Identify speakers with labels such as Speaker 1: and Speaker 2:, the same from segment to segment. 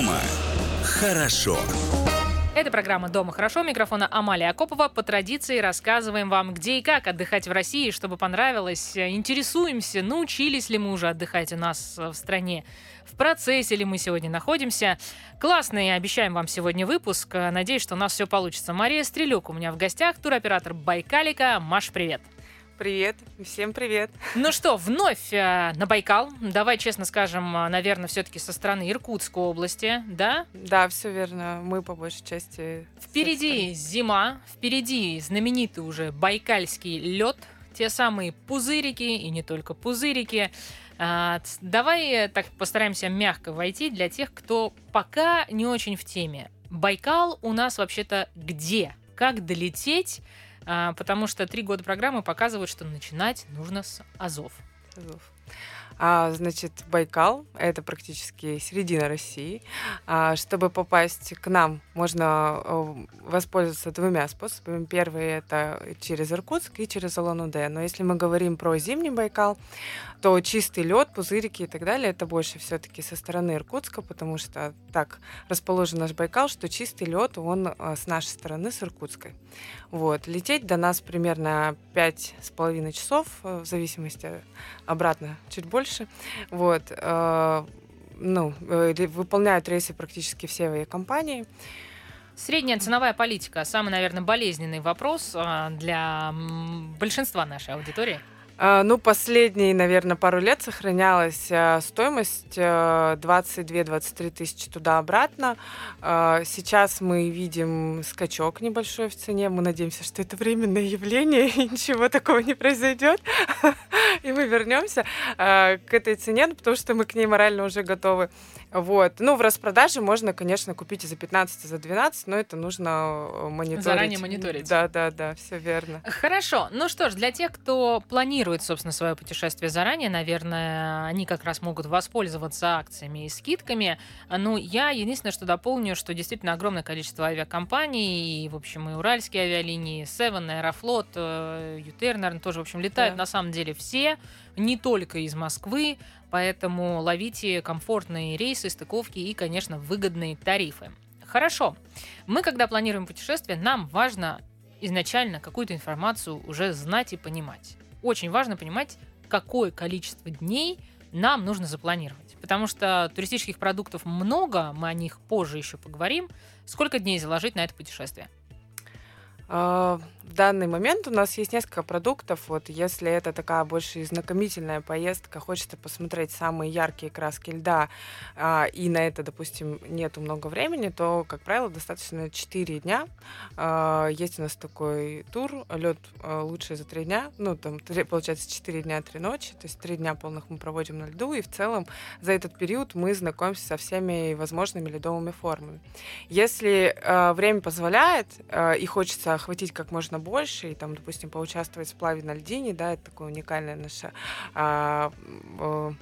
Speaker 1: Дома хорошо.
Speaker 2: Это программа «Дома хорошо». Микрофона Амалия Акопова. По традиции рассказываем вам, где и как отдыхать в России, чтобы понравилось. Интересуемся, научились ли мы уже отдыхать у нас в стране. В процессе ли мы сегодня находимся. Классный, обещаем вам сегодня выпуск. Надеюсь, что у нас все получится. Мария Стрелюк у меня в гостях, туроператор Байкалика. Маш, привет.
Speaker 3: Привет, всем привет.
Speaker 2: Ну что, вновь э, на Байкал. Давай честно скажем, э, наверное, все-таки со стороны Иркутской области, да?
Speaker 3: Да, все верно. Мы по большей части.
Speaker 2: Впереди зима, впереди знаменитый уже байкальский лед, те самые пузырики и не только пузырики. А, давай э, так постараемся мягко войти для тех, кто пока не очень в теме. Байкал у нас вообще-то где? Как долететь? А, потому что три года программы показывают, что начинать нужно с Азов.
Speaker 3: Азов. А, значит, Байкал — это практически середина России. А, чтобы попасть к нам, можно э, воспользоваться двумя способами. Первый — это через Иркутск и через Улан-Удэ. Но если мы говорим про зимний Байкал, то чистый лед, пузырики и так далее, это больше все-таки со стороны Иркутска, потому что так расположен наш Байкал, что чистый лед, он э, с нашей стороны, с Иркутской. Вот. Лететь до нас примерно пять с половиной часов, э, в зависимости обратно чуть больше. Вот. Э, ну, выполняют рейсы практически все авиакомпании.
Speaker 2: Средняя ценовая политика – самый, наверное, болезненный вопрос для большинства нашей аудитории.
Speaker 3: А, ну, последние, наверное, пару лет сохранялась а, стоимость 22-23 а, тысячи туда-обратно. Сейчас мы видим скачок небольшой в цене. Мы надеемся, что это временное явление, и ничего такого не произойдет. И мы вернемся к этой цене, ну, потому что мы к ней морально уже готовы. Вот. Ну, в распродаже можно, конечно, купить и за 15, и за 12, но это нужно э, мониторить.
Speaker 2: Заранее мониторить.
Speaker 3: Да, да, да, все верно.
Speaker 2: Хорошо. Ну что ж, для тех, кто планирует, собственно, свое путешествие заранее, наверное, они как раз могут воспользоваться акциями и скидками. Ну, я единственное, что дополню, что действительно огромное количество авиакомпаний, и, в общем, и уральские авиалинии, Seven, Аэрофлот, Ютер, наверное, тоже, в общем, летают да. на самом деле все, не только из Москвы, Поэтому ловите комфортные рейсы, стыковки и, конечно, выгодные тарифы. Хорошо. Мы, когда планируем путешествие, нам важно изначально какую-то информацию уже знать и понимать. Очень важно понимать, какое количество дней нам нужно запланировать. Потому что туристических продуктов много, мы о них позже еще поговорим. Сколько дней заложить на это путешествие?
Speaker 3: В данный момент у нас есть несколько продуктов. Вот если это такая больше знакомительная поездка, хочется посмотреть самые яркие краски льда, а, и на это, допустим, нету много времени, то, как правило, достаточно 4 дня. А, есть у нас такой тур, лед а, лучше за 3 дня, ну, там, 3, получается, 4 дня, 3 ночи, то есть 3 дня полных мы проводим на льду, и в целом за этот период мы знакомимся со всеми возможными ледовыми формами. Если а, время позволяет а, и хочется охватить как можно больше, и там, допустим, поучаствовать в сплаве на льдине, да, это такое уникальное наше а, а,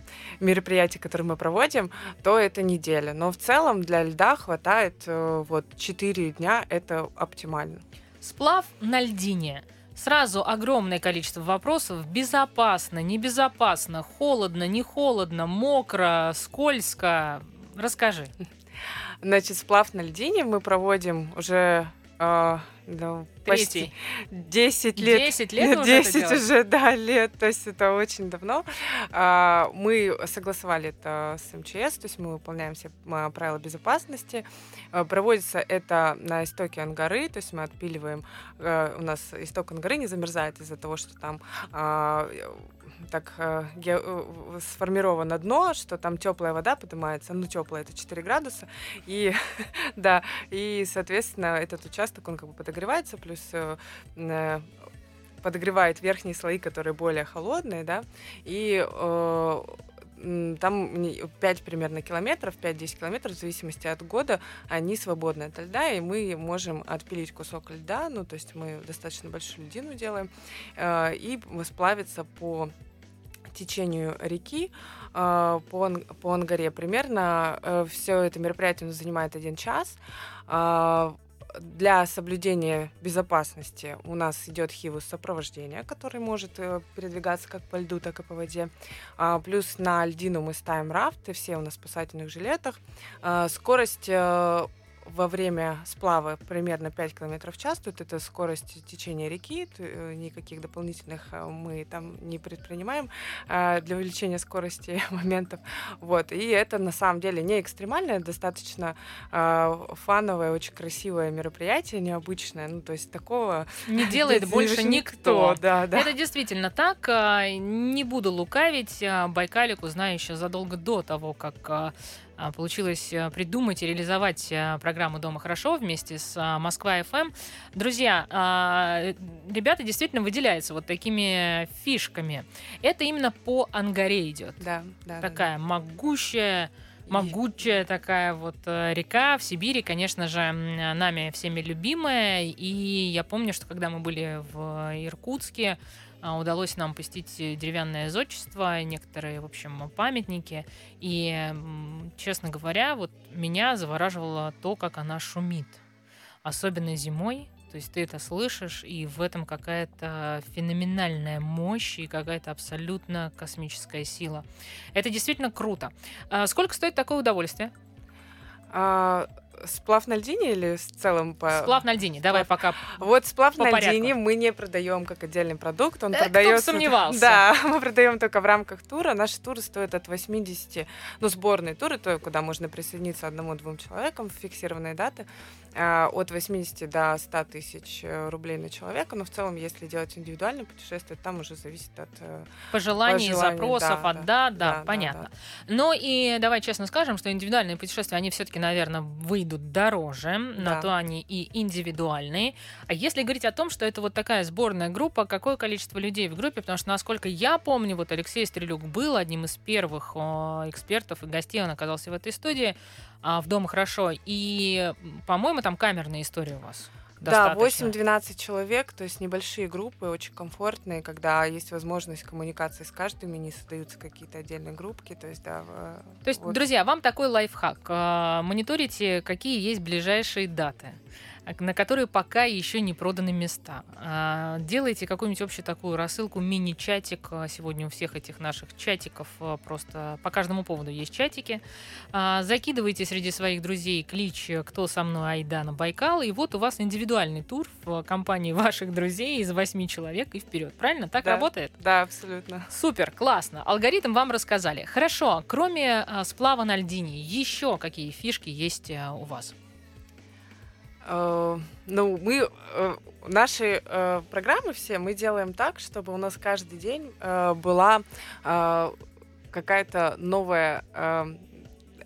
Speaker 3: мероприятие, которое мы проводим, то это неделя. Но в целом для льда хватает а, вот 4 дня, это оптимально.
Speaker 2: Сплав на льдине. Сразу огромное количество вопросов. Безопасно, небезопасно, холодно, не холодно, мокро, скользко. Расскажи.
Speaker 3: Значит, сплав на льдине мы проводим уже э,
Speaker 2: ну, почти
Speaker 3: 10 лет.
Speaker 2: 10 лет
Speaker 3: 10 уже, да, лет. То есть это очень давно. А, мы согласовали это с МЧС, то есть мы выполняем все правила безопасности. А, проводится это на истоке Ангары, то есть мы отпиливаем. А, у нас исток Ангары не замерзает из-за того, что там так э, ге, э, сформировано дно, что там теплая вода поднимается, ну теплая это 4 градуса, и да, и соответственно этот участок он как бы подогревается, плюс э, подогревает верхние слои, которые более холодные, да, и там 5 примерно километров, 5-10 километров, в зависимости от года, они свободны от льда, и мы можем отпилить кусок льда, ну, то есть мы достаточно большую льдину делаем, э, и сплавиться по течению реки э, по, по Ангаре. Примерно э, все это мероприятие занимает один час. Э, для соблюдения безопасности у нас идет хивус сопровождения, который может э, передвигаться как по льду, так и по воде. А, плюс на льдину мы ставим рафты, все у нас в спасательных жилетах. Скорость э, во время сплава примерно 5 км в час. Тут это скорость течения реки, э, никаких дополнительных э, мы там не предпринимаем э, для увеличения скорости моментов. Вот. И это на самом деле не экстремальное, достаточно фановое, очень красивое мероприятие, необычное. Ну, то есть такого
Speaker 2: не делает больше никто.
Speaker 3: Да, да.
Speaker 2: Это действительно так. Не буду лукавить. Байкалику знаю еще задолго до того, как получилось э, придумать и реализовать э, программу «Дома хорошо» вместе с а, Москва-ФМ. Друзья, а, ребята действительно выделяются вот такими фишками. Это именно по Ангаре идет.
Speaker 3: Да, да.
Speaker 2: Такая
Speaker 3: да.
Speaker 2: могущая могучая такая вот э, река в Сибири, конечно же, нами всеми любимая. И я помню, что когда мы были в Иркутске, а, удалось нам посетить деревянное зодчество, некоторые, в общем, памятники. И, честно говоря, вот меня завораживало то, как она шумит. Особенно зимой, то есть ты это слышишь, и в этом какая-то феноменальная мощь и какая-то абсолютно космическая сила. Это действительно круто. А сколько стоит такое удовольствие?
Speaker 3: А, сплав на льдине или в целом по...
Speaker 2: Сплав на льдине, давай пока
Speaker 3: Вот сплав по на порядку. льдине мы не продаем как отдельный продукт, он
Speaker 2: э,
Speaker 3: продается...
Speaker 2: сомневался.
Speaker 3: Да, мы продаем только в рамках тура. Наши туры стоят от 80, ну, сборные туры, то, куда можно присоединиться одному-двум человекам в фиксированные даты, от 80 до 100 тысяч э, рублей на человека, но в целом, если делать индивидуальное путешествие, там уже зависит от
Speaker 2: э, пожеланий, пожеланий запросов, да, от да, да, да, да понятно. Да, да. Ну и давай честно скажем, что индивидуальные путешествия, они все-таки, наверное, выйдут дороже, да. на то они и индивидуальные. А если говорить о том, что это вот такая сборная группа, какое количество людей в группе, потому что, насколько я помню, вот Алексей Стрелюк был одним из первых экспертов и гостей, он оказался в этой студии, а, в Дома хорошо. И, по-моему, там камерная история у вас.
Speaker 3: Да, 8-12 человек, то есть небольшие группы, очень комфортные, когда есть возможность коммуникации с каждым, и не создаются какие-то отдельные группки. То есть, да,
Speaker 2: то есть, вот. друзья, вам такой лайфхак. А, мониторите, какие есть ближайшие даты на которые пока еще не проданы места. А, делайте какую-нибудь общую такую рассылку, мини-чатик. А, сегодня у всех этих наших чатиков а, просто по каждому поводу есть чатики. Закидывайте среди своих друзей клич «Кто со мной? Айда на Байкал». И вот у вас индивидуальный тур в компании ваших друзей из восьми человек и вперед. Правильно? Так
Speaker 3: да,
Speaker 2: работает?
Speaker 3: Да, абсолютно.
Speaker 2: Супер, классно. Алгоритм вам рассказали. Хорошо, кроме сплава на льдине, еще какие фишки есть у вас?
Speaker 3: Э, ну, мы э, наши э, программы все мы делаем так, чтобы у нас каждый день была какая-то новая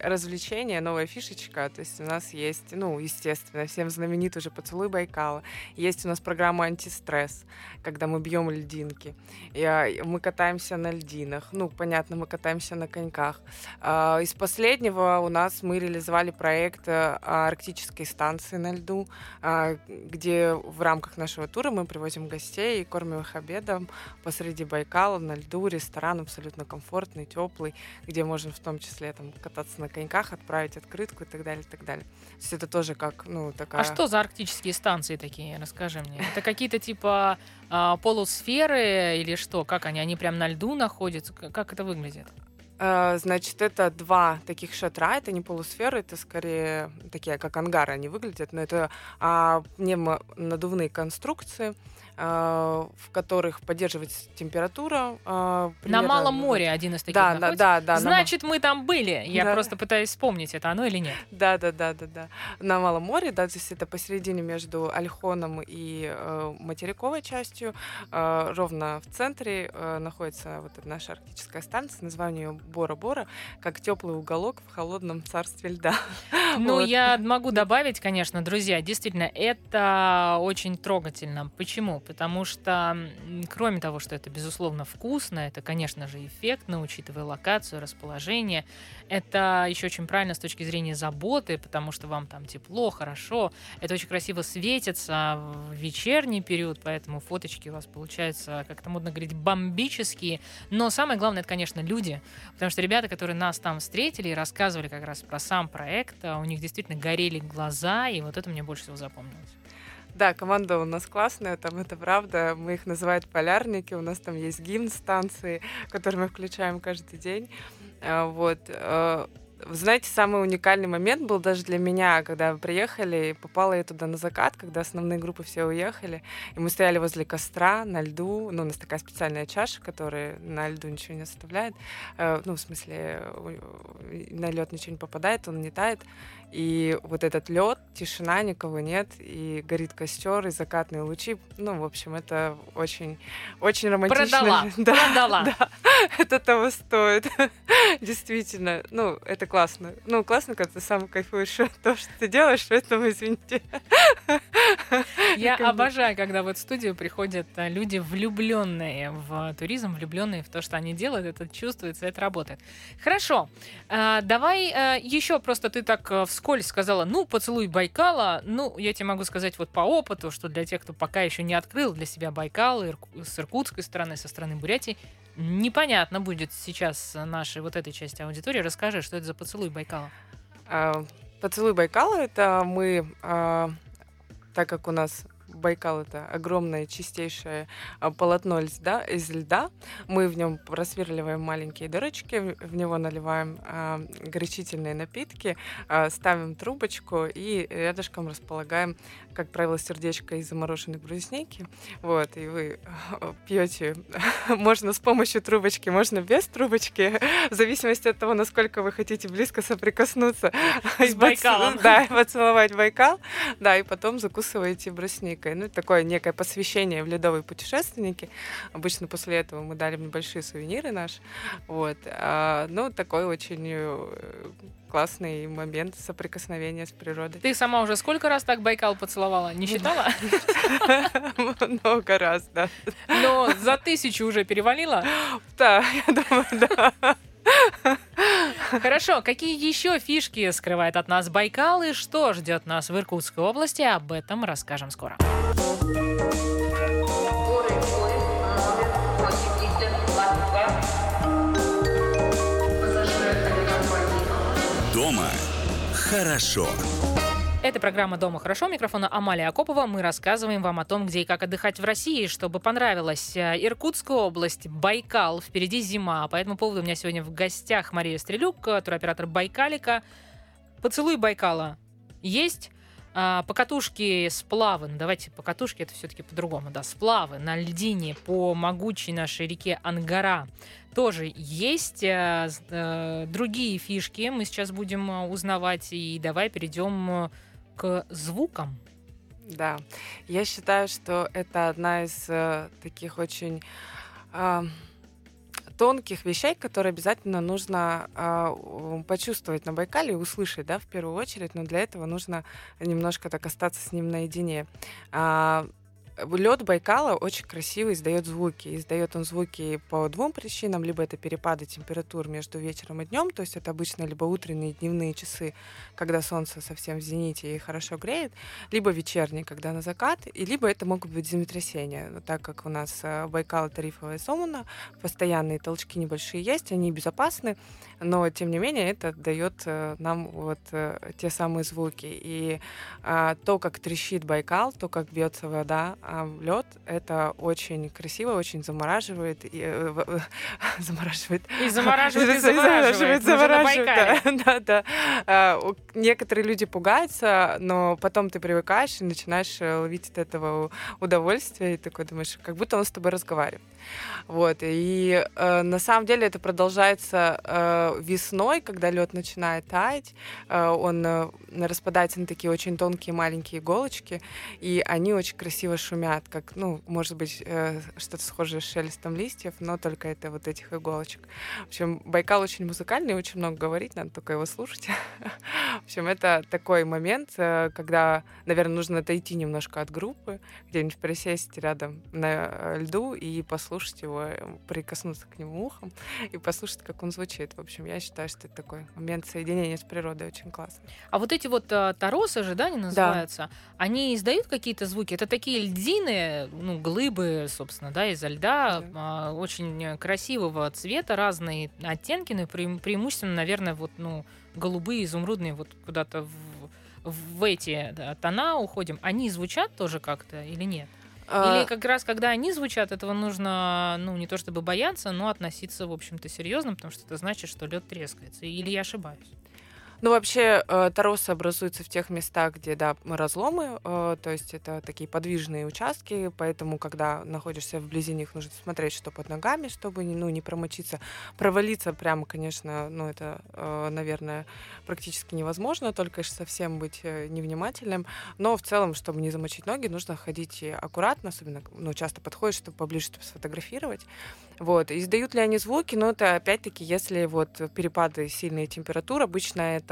Speaker 3: развлечение, новая фишечка. То есть у нас есть, ну, естественно, всем знаменит уже поцелуй Байкала. Есть у нас программа антистресс, когда мы бьем льдинки. И, мы катаемся на льдинах. Ну, понятно, мы катаемся на коньках. А, из последнего у нас мы реализовали проект а, арктической станции на льду, а, где в рамках нашего тура мы привозим гостей и кормим их обедом посреди Байкала на льду, ресторан абсолютно комфортный, теплый, где можно в том числе там кататься на коньках, отправить открытку и так далее, и так далее. То есть это тоже как, ну, такая...
Speaker 2: А что за арктические станции такие? Расскажи мне. Это какие-то типа а, полусферы или что? Как они? Они прям на льду находятся? Как это выглядит?
Speaker 3: А, значит, это два таких шатра, это не полусферы, это скорее такие, как ангары они выглядят, но это а, надувные конструкции, в которых поддерживается температура.
Speaker 2: А, примерно... На Малом море один из таких
Speaker 3: да, да, да, да.
Speaker 2: Значит, на... мы там были. Я да. просто пытаюсь вспомнить, это оно или нет.
Speaker 3: Да, да, да, да, да. На Малом море, да, здесь это посередине между Альхоном и э, материковой частью. Э, ровно в центре э, находится вот эта наша арктическая станция, название ее Бора-Бора, как теплый уголок в холодном царстве льда.
Speaker 2: Ну, вот. я могу добавить, конечно, друзья, действительно, это очень трогательно. Почему? Потому что, кроме того, что это, безусловно, вкусно, это, конечно же, эффектно, учитывая локацию, расположение, это еще очень правильно с точки зрения заботы, потому что вам там тепло, хорошо, это очень красиво светится в вечерний период, поэтому фоточки у вас получаются, как то модно говорить, бомбические, но самое главное, это, конечно, люди, Потому что ребята, которые нас там встретили и рассказывали как раз про сам проект, а, у них действительно горели глаза, и вот это мне больше всего запомнилось.
Speaker 3: Да, команда у нас классная, там это правда. Мы их называют полярники. У нас там есть гимн станции, который мы включаем каждый день. А, вот. Э, вы знаете, самый уникальный момент был даже для меня, когда приехали, попала я туда на закат, когда основные группы все уехали, и мы стояли возле костра на льду, ну, у нас такая специальная чаша, которая на льду ничего не оставляет, э, ну, в смысле, на лед ничего не попадает, он не тает, и вот этот лед, тишина, никого нет, и горит костер, и закатные лучи. Ну, в общем, это очень, очень романтично.
Speaker 2: Продала.
Speaker 3: Да,
Speaker 2: Продала.
Speaker 3: Да, это того стоит. Действительно. Ну, это классно. Ну, классно, когда ты сам кайфуешь от того, что ты делаешь, поэтому извините.
Speaker 2: Я обожаю, когда вот в студию приходят а, люди, влюбленные в туризм, влюбленные в то, что они делают. Это чувствуется, это работает. Хорошо. А, давай а, еще просто ты так вскользь вскользь сказала, ну, поцелуй Байкала. Ну, я тебе могу сказать вот по опыту, что для тех, кто пока еще не открыл для себя Байкал с иркутской стороны, со стороны Бурятии, непонятно будет сейчас нашей вот этой части аудитории. Расскажи, что это за поцелуй Байкала?
Speaker 3: А, поцелуй Байкала это мы, а, так как у нас Байкал это огромное чистейшее а, полотно льда, из льда. Мы в нем просверливаем маленькие дырочки, в него наливаем а, горячительные напитки, а, ставим трубочку и рядышком располагаем, как правило, сердечко из замороженной брусники. Вот, и вы пьете, можно с помощью трубочки, можно без трубочки, в зависимости от того, насколько вы хотите близко соприкоснуться.
Speaker 2: С Байкалом.
Speaker 3: Да, поцеловать Байкал. Да, и потом закусываете брусникой ну, такое некое посвящение в ледовые путешественники. Обычно после этого мы дали небольшие сувениры наши. Вот. А, ну, такой очень э, классный момент соприкосновения с природой.
Speaker 2: Ты сама уже сколько раз так Байкал поцеловала? Не считала?
Speaker 3: Много раз, да.
Speaker 2: Но за тысячу уже перевалила?
Speaker 3: Да, я думаю, да.
Speaker 2: Хорошо, какие еще фишки скрывает от нас Байкал и что ждет нас в Иркутской области, об этом расскажем скоро.
Speaker 1: Дома хорошо.
Speaker 2: Это программа «Дома хорошо». Микрофона Амалия Акопова. Мы рассказываем вам о том, где и как отдыхать в России, чтобы понравилось. Э, Иркутская область, Байкал, впереди зима. По этому поводу у меня сегодня в гостях Мария Стрелюк, туроператор Байкалика. Поцелуй Байкала есть. А, покатушки, сплавы, ну давайте покатушки, это все-таки по-другому, да, сплавы на льдине по могучей нашей реке Ангара тоже есть. А, а, другие фишки мы сейчас будем узнавать, и давай перейдем к звукам.
Speaker 3: Да, я считаю, что это одна из э, таких очень э, тонких вещей, которые обязательно нужно э, почувствовать на Байкале и услышать, да, в первую очередь. Но для этого нужно немножко так остаться с ним наедине. Э, Лед Байкала очень красиво издает звуки. Издает он звуки по двум причинам. Либо это перепады температур между вечером и днем, то есть это обычно либо утренние дневные часы, когда солнце совсем в зените и хорошо греет, либо вечерние, когда на закат, и либо это могут быть землетрясения. Так как у нас э, Байкал тарифовая зона, постоянные толчки небольшие есть, они безопасны, но тем не менее это дает э, нам вот э, те самые звуки. И а, то, как трещит Байкал, то, как бьется вода, а лед это очень красиво, очень замораживает. И, э,
Speaker 2: замораживает. И замораживает, и замораживает. замораживает
Speaker 3: да, да, да. А, некоторые люди пугаются, но потом ты привыкаешь и начинаешь ловить от этого удовольствие, и такой думаешь, как будто он с тобой разговаривает. Вот. И э, на самом деле это продолжается э, весной, когда лед начинает таять. Э, он э, распадается на такие очень тонкие маленькие иголочки, и они очень красиво шумят, как, ну, может быть, э, что-то схожее с шелестом листьев, но только это вот этих иголочек. В общем, Байкал очень музыкальный, очень много говорить, надо только его слушать. В общем, это такой момент, э, когда, наверное, нужно отойти немножко от группы, где-нибудь присесть рядом на э, льду и послушать его, прикоснуться к нему ухом и послушать, как он звучит. В общем, я считаю, что это такой момент соединения с природой очень классный.
Speaker 2: А вот эти вот а, таросы же, да, они называются, да. они издают какие-то звуки? Это такие льдины, ну, глыбы, собственно, да, изо льда,
Speaker 3: Да.
Speaker 2: а, очень красивого цвета, разные оттенки, но преим- преимущественно, наверное, вот, ну, голубые, изумрудные, вот куда-то в, в эти да, тона уходим. Они звучат тоже как-то или нет?
Speaker 3: А,
Speaker 2: Или как раз, когда они звучат, этого нужно, ну, не то чтобы бояться, но относиться, в общем-то, серьезно, потому что это значит, что лед трескается. Или я ошибаюсь?
Speaker 3: Ну, вообще, э, торосы образуются в тех местах, где, да, разломы, э, то есть это такие подвижные участки, поэтому, когда находишься вблизи них, нужно смотреть, что под ногами, чтобы, ну, не промочиться. Провалиться прямо, конечно, ну, это, э, наверное, практически невозможно, только если совсем быть невнимательным. Но в целом, чтобы не замочить ноги, нужно ходить аккуратно, особенно, ну, часто подходишь, чтобы поближе, чтобы сфотографировать. Вот. Издают ли они звуки? Ну, это опять-таки, если вот перепады сильные температур, обычно это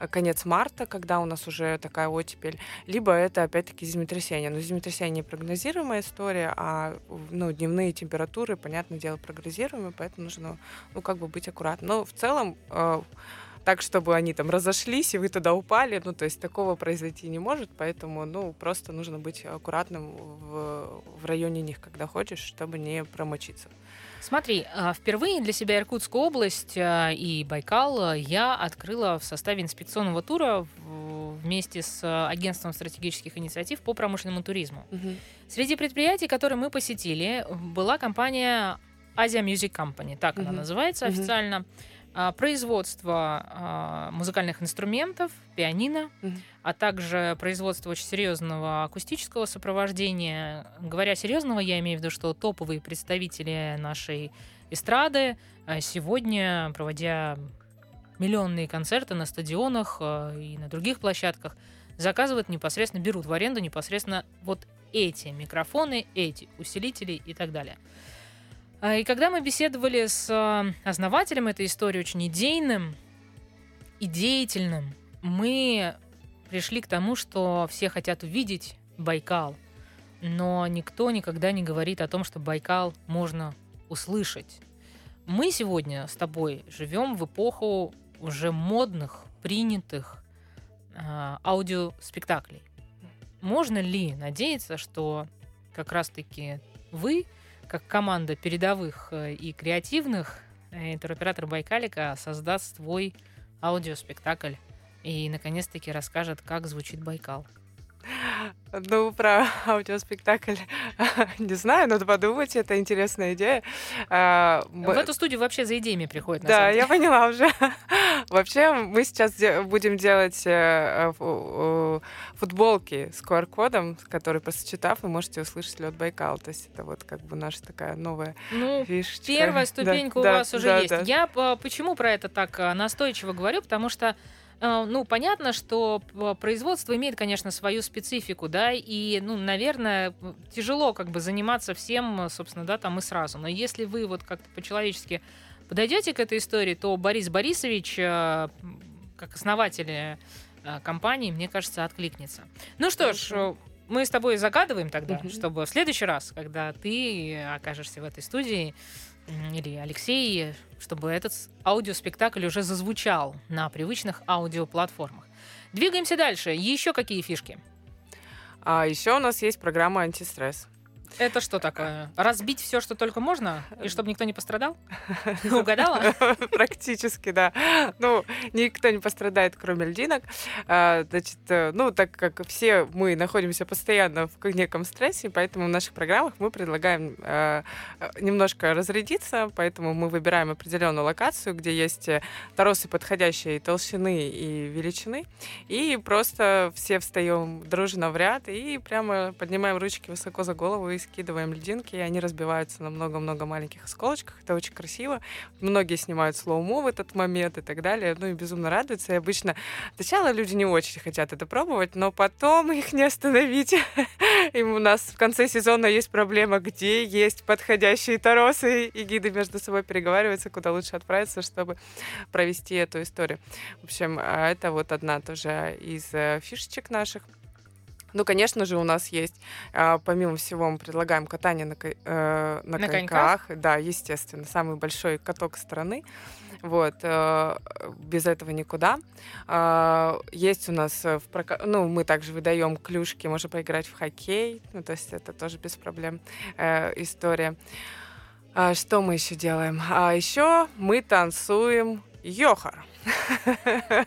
Speaker 3: э, конец марта, когда у нас уже такая оттепель, либо это опять-таки землетрясение. Но землетрясение непрогнозируемая история, а ну, дневные температуры, понятное дело, прогнозируемые, поэтому нужно ну, как бы быть аккуратным. Но в целом э, так, чтобы они там разошлись, и вы туда упали, ну, то есть такого произойти не может, поэтому, ну, просто нужно быть аккуратным в, в районе них, когда ходишь, чтобы не промочиться.
Speaker 2: Смотри, а, впервые для себя Иркутскую область а, и Байкал а, я открыла в составе инспекционного тура вместе с агентством стратегических инициатив по промышленному туризму. Среди предприятий, которые мы посетили, была компания Asia Music Company, так она
Speaker 3: Мгм.
Speaker 2: называется
Speaker 3: Мгм.
Speaker 2: официально. Производство а, музыкальных инструментов, пианино,
Speaker 3: Мгм.
Speaker 2: а также производство очень серьезного акустического сопровождения. Говоря серьезного, я имею в виду, что топовые представители нашей эстрады а, сегодня, проводя миллионные концерты на стадионах а, и на других площадках, заказывают непосредственно, берут в аренду непосредственно вот эти микрофоны, эти усилители и так далее. А, И когда мы беседовали с а, основателем этой истории, очень идейным и деятельным, мы пришли к тому, что все хотят увидеть Байкал, но никто никогда не говорит о том, что Байкал можно услышать. Мы сегодня с тобой живем в эпоху уже модных, принятых а, аудиоспектаклей. Можно ли надеяться, что как раз-таки вы, как команда передовых э, и креативных, э, туроператор Байкалика создаст свой аудиоспектакль и, наконец-таки, расскажет, как звучит Байкал.
Speaker 3: Ну, про аудиоспектакль не знаю, надо подумать, это интересная идея. А, мы-
Speaker 2: В эту студию вообще за идеями приходит, на
Speaker 3: Да, я поняла уже. Вообще, мы сейчас де- будем делать э, э, фу- футболки с QR-кодом, который, просчитав, вы можете услышать лед Байкал. То есть это вот как бы наша такая новая
Speaker 2: Ну,
Speaker 3: фишечка.
Speaker 2: Первая
Speaker 3: Да,
Speaker 2: ступенька у
Speaker 3: да,
Speaker 2: вас уже
Speaker 3: да,
Speaker 2: есть.
Speaker 3: да.
Speaker 2: Я по- почему про это так а, настойчиво говорю? Потому что ну, понятно, что производство имеет, конечно, свою специфику, да, и, ну, наверное, тяжело как бы заниматься всем, э, собственно, да, там и сразу. Но если вы вот как-то по-человечески подойдете к этой истории, то Борис Борисович, э, как основатель э, компании, мне кажется, откликнется. Ну что ж, мы с тобой загадываем тогда, чтобы в следующий раз, когда ты окажешься в этой студии, или Алексей, чтобы этот аудиоспектакль уже зазвучал на привычных аудиоплатформах. Двигаемся дальше. Еще какие фишки?
Speaker 3: А еще у нас есть программа антистресс.
Speaker 2: Это что такое? Разбить все, что только можно, и чтобы никто не пострадал? Угадала?
Speaker 3: Практически, да. Ну, никто не пострадает, кроме льдинок. А, Значит, э, ну, так как все мы находимся постоянно в неком стрессе, поэтому в наших программах мы предлагаем э, э, немножко разрядиться, поэтому мы выбираем определенную локацию, где есть торосы подходящей толщины и величины, и просто все встаем дружно в ряд и прямо поднимаем ручки высоко за голову и скидываем льдинки, и они разбиваются на много-много маленьких осколочках. Это очень красиво. Многие снимают слоумо в этот момент и так далее. Ну и безумно радуются. И обычно сначала люди не очень хотят это пробовать, но потом их не остановить. И у нас в конце сезона есть проблема, где есть подходящие торосы, и гиды между собой переговариваются, куда лучше отправиться, чтобы провести эту историю. В общем, а, это вот одна тоже из э, фишечек наших. Ну, конечно же, у нас есть, а, помимо всего, мы предлагаем катание на, э, на
Speaker 2: На
Speaker 3: коньках. Да, естественно, самый большой каток страны. Вот, э, без этого никуда. Э, есть у нас в прока... ну, мы также выдаем клюшки, можно поиграть в хоккей, ну, то есть это тоже без проблем э, история. А что мы еще делаем? А еще мы танцуем йохар.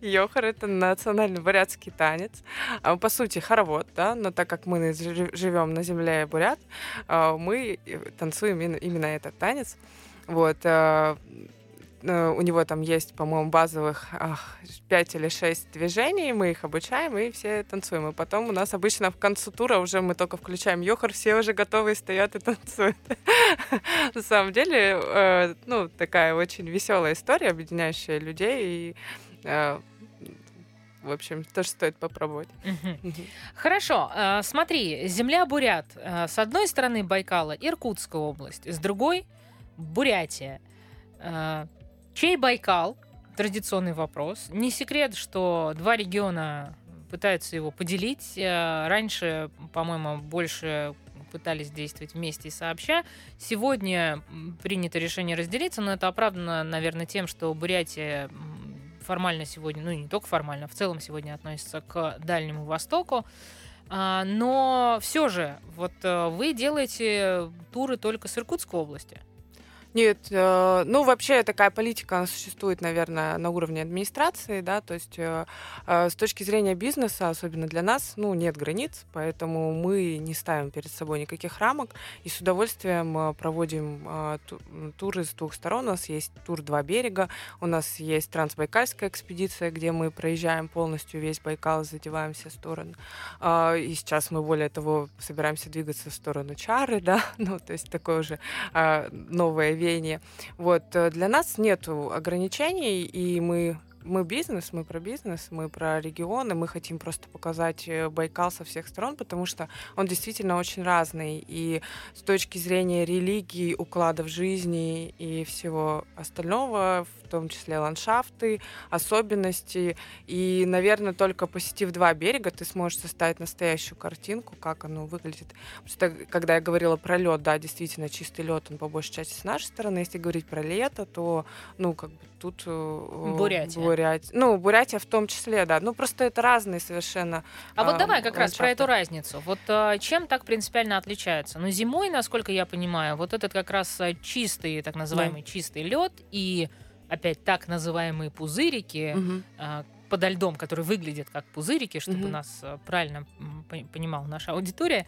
Speaker 3: Йохар — это национальный бурятский танец. А, по сути, хоровод, да, но так как мы живем на земле бурят, а, мы танцуем именно этот танец. Вот. Э, у него там есть, по-моему, базовых ах, 5 или 6 движений, мы их обучаем и все танцуем. И потом у нас обычно в конце тура уже мы только включаем йохар, все уже готовы стоят и танцуют. На самом деле, э, ну, такая очень веселая история, объединяющая людей и э, в общем, тоже стоит попробовать.
Speaker 2: Хорошо, смотри, земля Бурят. С одной стороны Байкала, Иркутская область, с другой Бурятия. Чей Байкал? Традиционный вопрос. Не секрет, что два региона пытаются его поделить. Э, раньше, по-моему, больше пытались действовать вместе и сообща. Сегодня принято решение разделиться, но это оправдано, наверное, тем, что Бурятия формально сегодня, ну не только формально, в целом сегодня относится к Дальнему Востоку. А, но все же, вот э, вы делаете туры только с Иркутской области.
Speaker 3: Нет, э, ну вообще такая политика она существует, наверное, на уровне администрации, да, то есть э, э, с точки зрения бизнеса, особенно для нас, ну нет границ, поэтому мы не ставим перед собой никаких рамок и с удовольствием э, проводим э, ту, туры с двух сторон. У нас есть тур «Два берега», у нас есть трансбайкальская экспедиция, где мы проезжаем полностью весь Байкал, задеваем все стороны. Э, и сейчас мы, более того, собираемся двигаться в сторону Чары, да, ну то есть такое уже э, новое веяние. Вот. Э, для нас нет ограничений, и мы мы бизнес, мы про бизнес, мы про регионы, мы хотим просто показать э, Байкал со всех сторон, потому что он действительно очень разный. И с точки зрения религии, укладов жизни и всего остального, в том числе ландшафты, особенности. И, наверное, только посетив два берега, ты сможешь составить настоящую картинку, как оно выглядит. Потому что, когда я говорила про лед, да, действительно, чистый лед, он по большей части с нашей стороны. Если говорить про лето, то, ну, как бы тут...
Speaker 2: Э, Бурятия.
Speaker 3: Бурятия. Ну, Бурятия в том числе, да. Ну, просто это разные совершенно
Speaker 2: А, а вот давай как ландшафты. раз про эту разницу. Вот а, чем так принципиально отличается? Ну, зимой, насколько я понимаю, вот этот как раз а, чистый, так называемый да. чистый лед и опять так называемые пузырики, угу. а, подо льдом, которые выглядят как пузырики, чтобы угу. нас правильно понимала наша аудитория,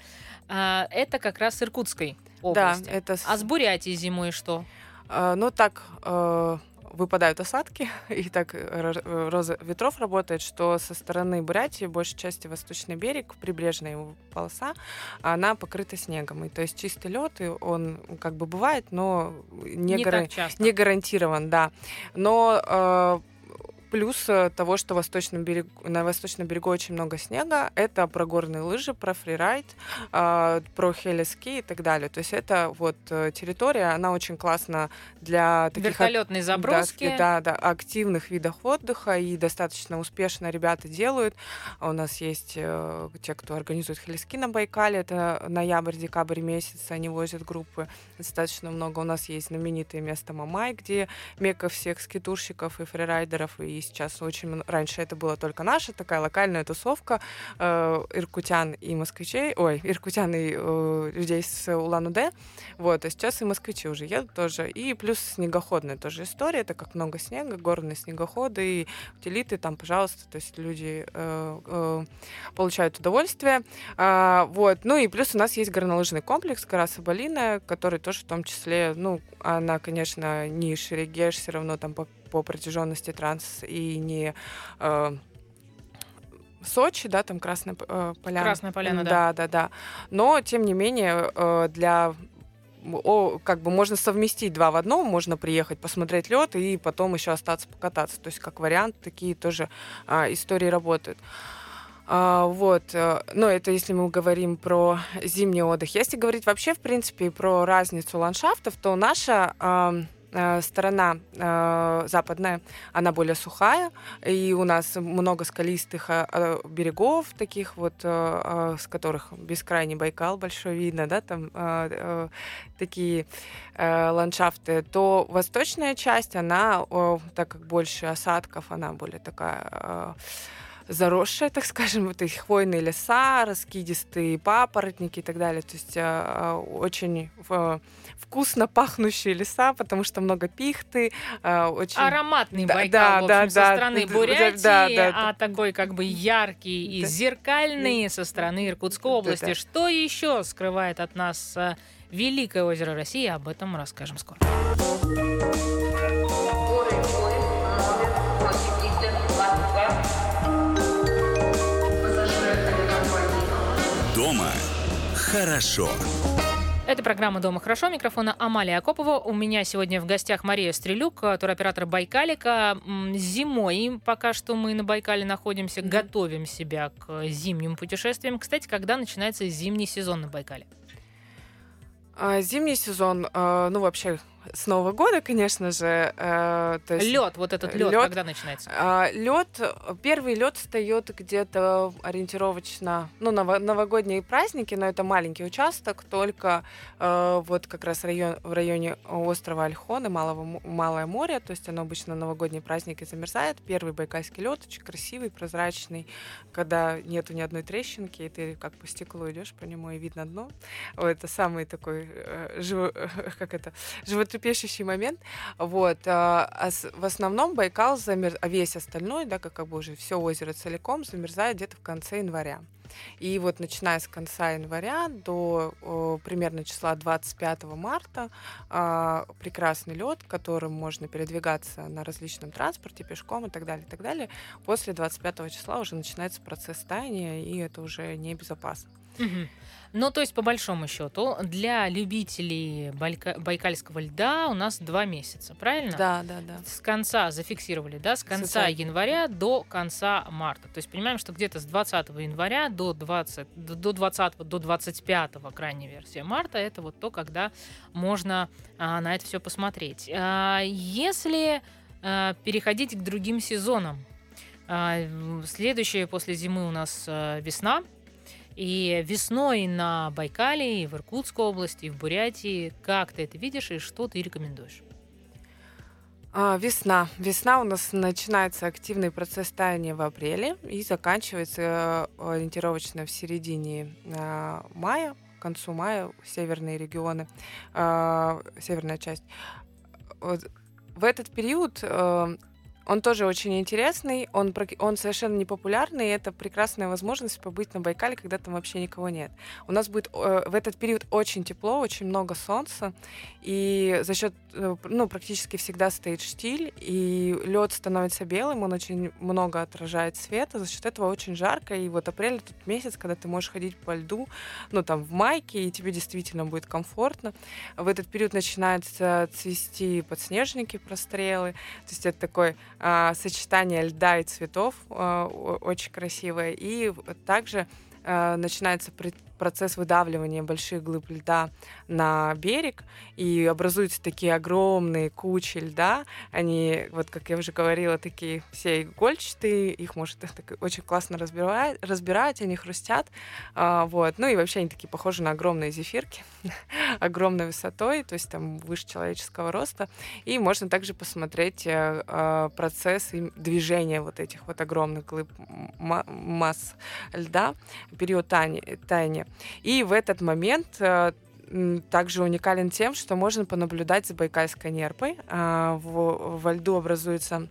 Speaker 2: а, это как раз Иркутской области.
Speaker 3: Да, это...
Speaker 2: А с Бурятией зимой что?
Speaker 3: А, ну так, э, выпадают осадки, и так э, роза ветров работает, что со стороны Бурятии, большей части восточный берег, прибрежная его полоса, она покрыта снегом. И то есть чистый лед, и он как бы бывает, но не,
Speaker 2: не,
Speaker 3: гар... не гарантирован, да. Но э, Плюс э, того, что восточном берегу, на восточном берегу очень много снега, это про горные лыжи, про фрирайд, э, про хелиски и так далее. То есть это вот э, территория, она очень классно для таких...
Speaker 2: Вертолетные заброски.
Speaker 3: Да, да, активных видов отдыха, и достаточно успешно ребята делают. У нас есть э, те, кто организует хелиски на Байкале, это ноябрь-декабрь месяц, они возят группы достаточно много. У нас есть знаменитое место Мамай, где мека всех скитурщиков и фрирайдеров, и сейчас очень... Раньше это была только наша такая локальная тусовка э, иркутян и москвичей, ой, иркутян и э, людей с Улан-Удэ, вот, а сейчас и москвичи уже едут тоже, и плюс снегоходная тоже история, так как много снега, горные снегоходы и утилиты, там, пожалуйста, то есть люди э, э, получают удовольствие, э, вот, ну и плюс у нас есть горнолыжный комплекс гора Сабалина, который тоже в том числе, ну, она, конечно, не Шерегеш, все равно там по по протяженности транс и не э, Сочи, да, там Красная э, Поляна.
Speaker 2: Красная Поляна,
Speaker 3: да. Да, да, да. Но, тем не менее, э, для о, как бы можно совместить два в одном, можно приехать посмотреть лед и потом еще остаться покататься. То есть как вариант такие тоже а, истории работают. А, вот, э, но это если мы говорим про зимний отдых. Если говорить вообще, в принципе, про разницу ландшафтов, то наша а, сторона э, западная, она более сухая, и у нас много скалистых э, берегов таких вот, э, с которых бескрайний Байкал большой видно, да, там э, э, такие э, ландшафты, то восточная часть, она, э, так как больше осадков, она более такая... Э, заросшая, так скажем, вот эти хвойные леса, раскидистые папоротники и так далее. То есть э, очень э, вкусно пахнущие леса, потому что много пихты. Э, очень...
Speaker 2: Ароматный да, Байкал, да, в общем, да, со да, стороны да, Бурятии, да, да, а да. такой как бы яркий и да. зеркальный со стороны Иркутской области. Да, да. Что еще скрывает от нас Великое озеро России? Об этом мы расскажем скоро.
Speaker 1: Дома хорошо.
Speaker 2: Это программа «Дома хорошо». Микрофона Амалия Акопова. У меня сегодня в гостях Мария Стрелюк, туроператор Байкалика. Зимой пока что мы на Байкале находимся, mm-hmm. готовим себя к зимним путешествиям. Кстати, когда начинается зимний сезон на Байкале?
Speaker 3: А, зимний сезон, а, ну вообще с Нового года, конечно же.
Speaker 2: Э, то есть лед, вот этот лед, когда начинается?
Speaker 3: Э, лед, первый лед встает где-то ориентировочно, ну, ново, новогодние праздники, но это маленький участок, только э, вот как раз район, в районе острова Альхон и Малого, Малое море, то есть оно обычно новогодние праздники замерзает. Первый байкальский лед очень красивый, прозрачный, когда нету ни одной трещинки, и ты как по стеклу идешь по нему и видно дно. Вот, это самый такой, э, жив, как это, живот животрепещущий момент. Вот. А, а в основном Байкал замер... а весь остальной, да, как бы уже все озеро целиком замерзает где-то в конце января. И вот начиная с конца января до о, примерно числа 25 марта э, прекрасный лед, которым можно передвигаться на различном транспорте, пешком и так далее, и так далее. После 25 числа уже начинается процесс таяния, и это уже небезопасно.
Speaker 2: Угу. Ну, то есть, по большому счету, для любителей байка- байкальского льда у нас два месяца, правильно?
Speaker 3: Да, да, да.
Speaker 2: С конца зафиксировали, да, с конца Социально. января до конца марта. То есть понимаем, что где-то с 20 января до 20, до 20 до 25 крайней версии марта это вот то, когда можно а, на это все посмотреть. А, если а, переходить к другим сезонам, а, следующее после зимы у нас а, весна, и весной на Байкале, и в Иркутской области, и в Бурятии, как ты это видишь и что ты рекомендуешь?
Speaker 3: А, весна. Весна у нас начинается активный процесс таяния в апреле и заканчивается э, ориентировочно в середине э, мая, к концу мая, северные регионы, э, северная часть. В этот период он тоже очень интересный, он, он совершенно непопулярный, и это прекрасная возможность побыть на Байкале, когда там вообще никого нет. У нас будет э, в этот период очень тепло, очень много солнца, и за счет, э, ну, практически всегда стоит штиль, и лед становится белым, он очень много отражает света, за счет этого очень жарко, и вот апрель тот месяц, когда ты можешь ходить по льду, ну, там, в майке, и тебе действительно будет комфортно. В этот период начинаются цвести подснежники, прострелы, то есть это такой а, сочетание льда и цветов а, очень красивое. И также а, начинается процесс выдавливания больших глыб льда на берег, и образуются такие огромные кучи льда. Они, вот как я уже говорила, такие все игольчатые, их может так, очень классно разбирать, разбирать, они хрустят. А, вот. Ну и вообще они такие похожи на огромные зефирки, огромной высотой, то есть там выше человеческого роста. И можно также посмотреть а, процесс движения вот этих вот огромных глыб масс льда, период таяния. И в этот момент э, также уникален тем, что можно понаблюдать за байкальской нерпой. А, во льду образуются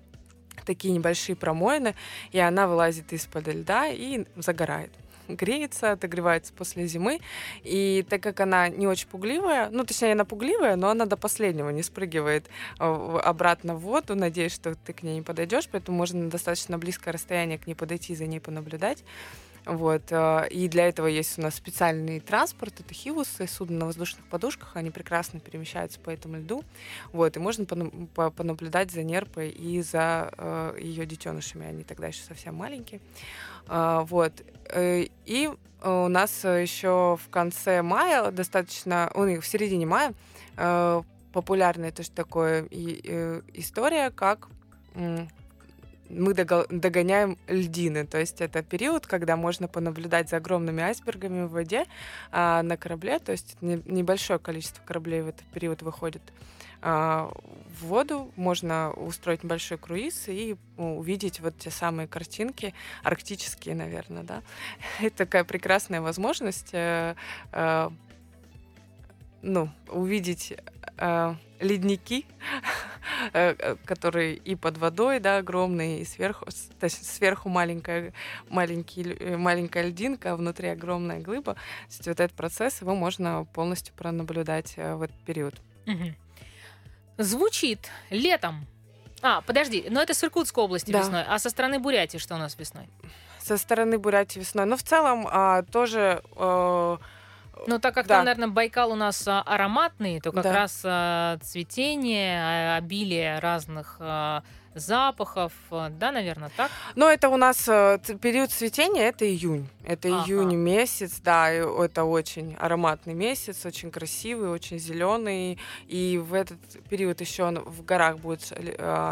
Speaker 3: такие небольшие промоины, и она вылазит из-под льда и загорает греется, отогревается после зимы. И так как она не очень пугливая, ну, точнее, она пугливая, но она до последнего не спрыгивает э, обратно в воду. Надеюсь, что ты к ней не подойдешь, поэтому можно на достаточно близкое расстояние к ней подойти, за ней понаблюдать. Вот. Э, и для этого есть у нас специальный транспорт, это хивусы, судно на воздушных подушках, они прекрасно перемещаются по этому льду. Вот. И можно понаблюдать за нерпой и за э, ее детенышами, они тогда еще совсем маленькие. Э, вот. И у нас еще в конце мая, достаточно, в середине мая, популярная тоже э, история, как мы догоняем льдины. То есть это период, когда можно понаблюдать за огромными айсбергами в воде а, на корабле. То есть небольшое количество кораблей в этот период выходит а, в воду. Можно устроить большой круиз и увидеть вот те самые картинки, арктические, наверное, да. Это такая прекрасная возможность э, э, ну, увидеть э, ледники, э, э, которые и под водой, да, огромные, и сверху, то есть сверху маленькая, маленький, э, маленькая льдинка, а внутри огромная глыба. То есть вот этот процесс его можно полностью пронаблюдать в этот период.
Speaker 2: Звучит летом. А, подожди, но это с Иркутской области да. весной. А со стороны Бурятии что у нас весной?
Speaker 3: Со стороны Бурятии весной. Ну, в целом, а, тоже э,
Speaker 2: ну, так как да. там, наверное, Байкал у нас а, ароматный, то как да. раз а, цветение, а, обилие разных запахов, да, наверное, так?
Speaker 3: Ну, это у нас период цветения, это июнь. Это ага. июнь месяц, да, это очень ароматный месяц, очень красивый, очень зеленый. И в этот период еще в горах будут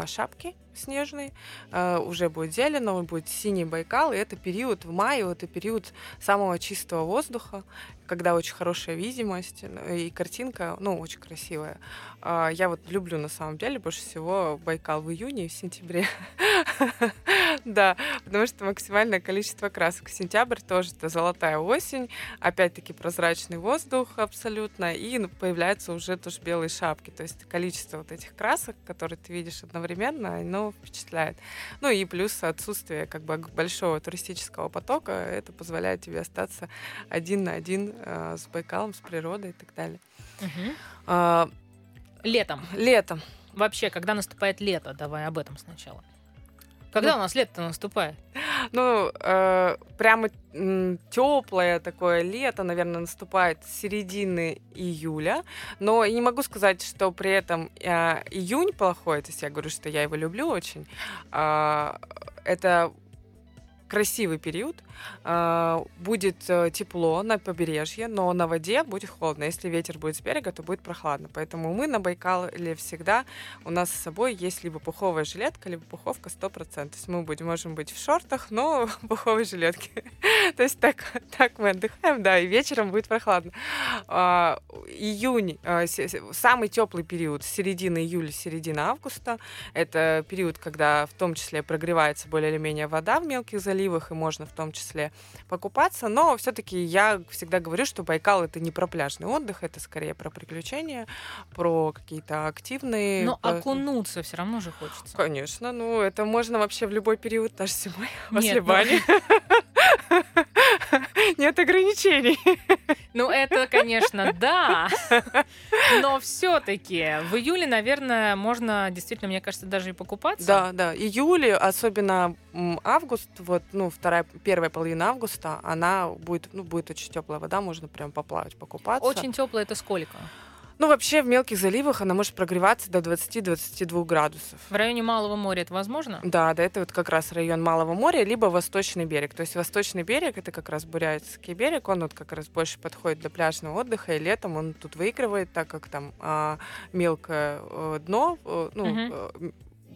Speaker 3: шапки снежный, э, уже будет зелено, будет синий Байкал, и это период в мае, это период самого чистого воздуха, когда очень хорошая видимость, и картинка, ну, очень красивая. Э, я вот люблю, на самом деле, больше всего Байкал в июне и в сентябре. Да, потому что максимальное количество красок. Сентябрь тоже это золотая осень, опять-таки прозрачный воздух абсолютно, и ну, появляются уже тоже белые шапки. То есть количество вот этих красок, которые ты видишь одновременно, оно впечатляет. Ну и плюс отсутствие как бы большого туристического потока, это позволяет тебе остаться один на один э, с Байкалом, с природой и так далее.
Speaker 2: Угу. А, летом.
Speaker 3: Летом.
Speaker 2: Вообще, когда наступает лето, давай об этом сначала. Когда ну, у нас лето наступает?
Speaker 3: Ну, э, прямо теплое такое лето, наверное, наступает с середины июля. Но я не могу сказать, что при этом э, июнь плохой. То есть я говорю, что я его люблю очень. Э, это красивый период. А, будет э, тепло на побережье, но на воде будет холодно. Если ветер будет с берега, то будет прохладно. Поэтому мы на Байкале всегда у нас с собой есть либо пуховая жилетка, либо пуховка 100%. То есть мы будем, можем быть в шортах, но в пуховой жилетке. То есть так, так мы отдыхаем, да, и вечером будет прохладно. А, июнь, а, самый теплый период, середина июля, середина августа. Это период, когда в том числе прогревается более или менее вода в мелких заливах, заливах, и можно в том числе покупаться. Но все-таки я всегда говорю, что Байкал это не про пляжный отдых, это скорее про приключения, про какие-то активные.
Speaker 2: Но окунуться все равно же хочется.
Speaker 3: Конечно, ну это можно вообще в любой период, даже зимой, после ну бани. Нет ограничений.
Speaker 2: Ну, это, конечно, да. Но все-таки в июле, наверное, можно действительно, мне кажется, даже и покупаться.
Speaker 3: Да, да. Июле, особенно август, вот, ну, вторая, первая половина августа, она будет, ну, будет очень теплая вода, можно прям поплавать, покупаться.
Speaker 2: Очень теплая это сколько?
Speaker 3: Ну, вообще в мелких заливах она может прогреваться до 20-22 градусов.
Speaker 2: В районе Малого моря это возможно?
Speaker 3: Да, да, это вот как раз район Малого моря, либо Восточный берег. То есть Восточный берег это как раз Бурятский берег, он вот как раз больше подходит для пляжного отдыха, и летом он тут выигрывает, так как там а, мелкое а, дно, а, ну, угу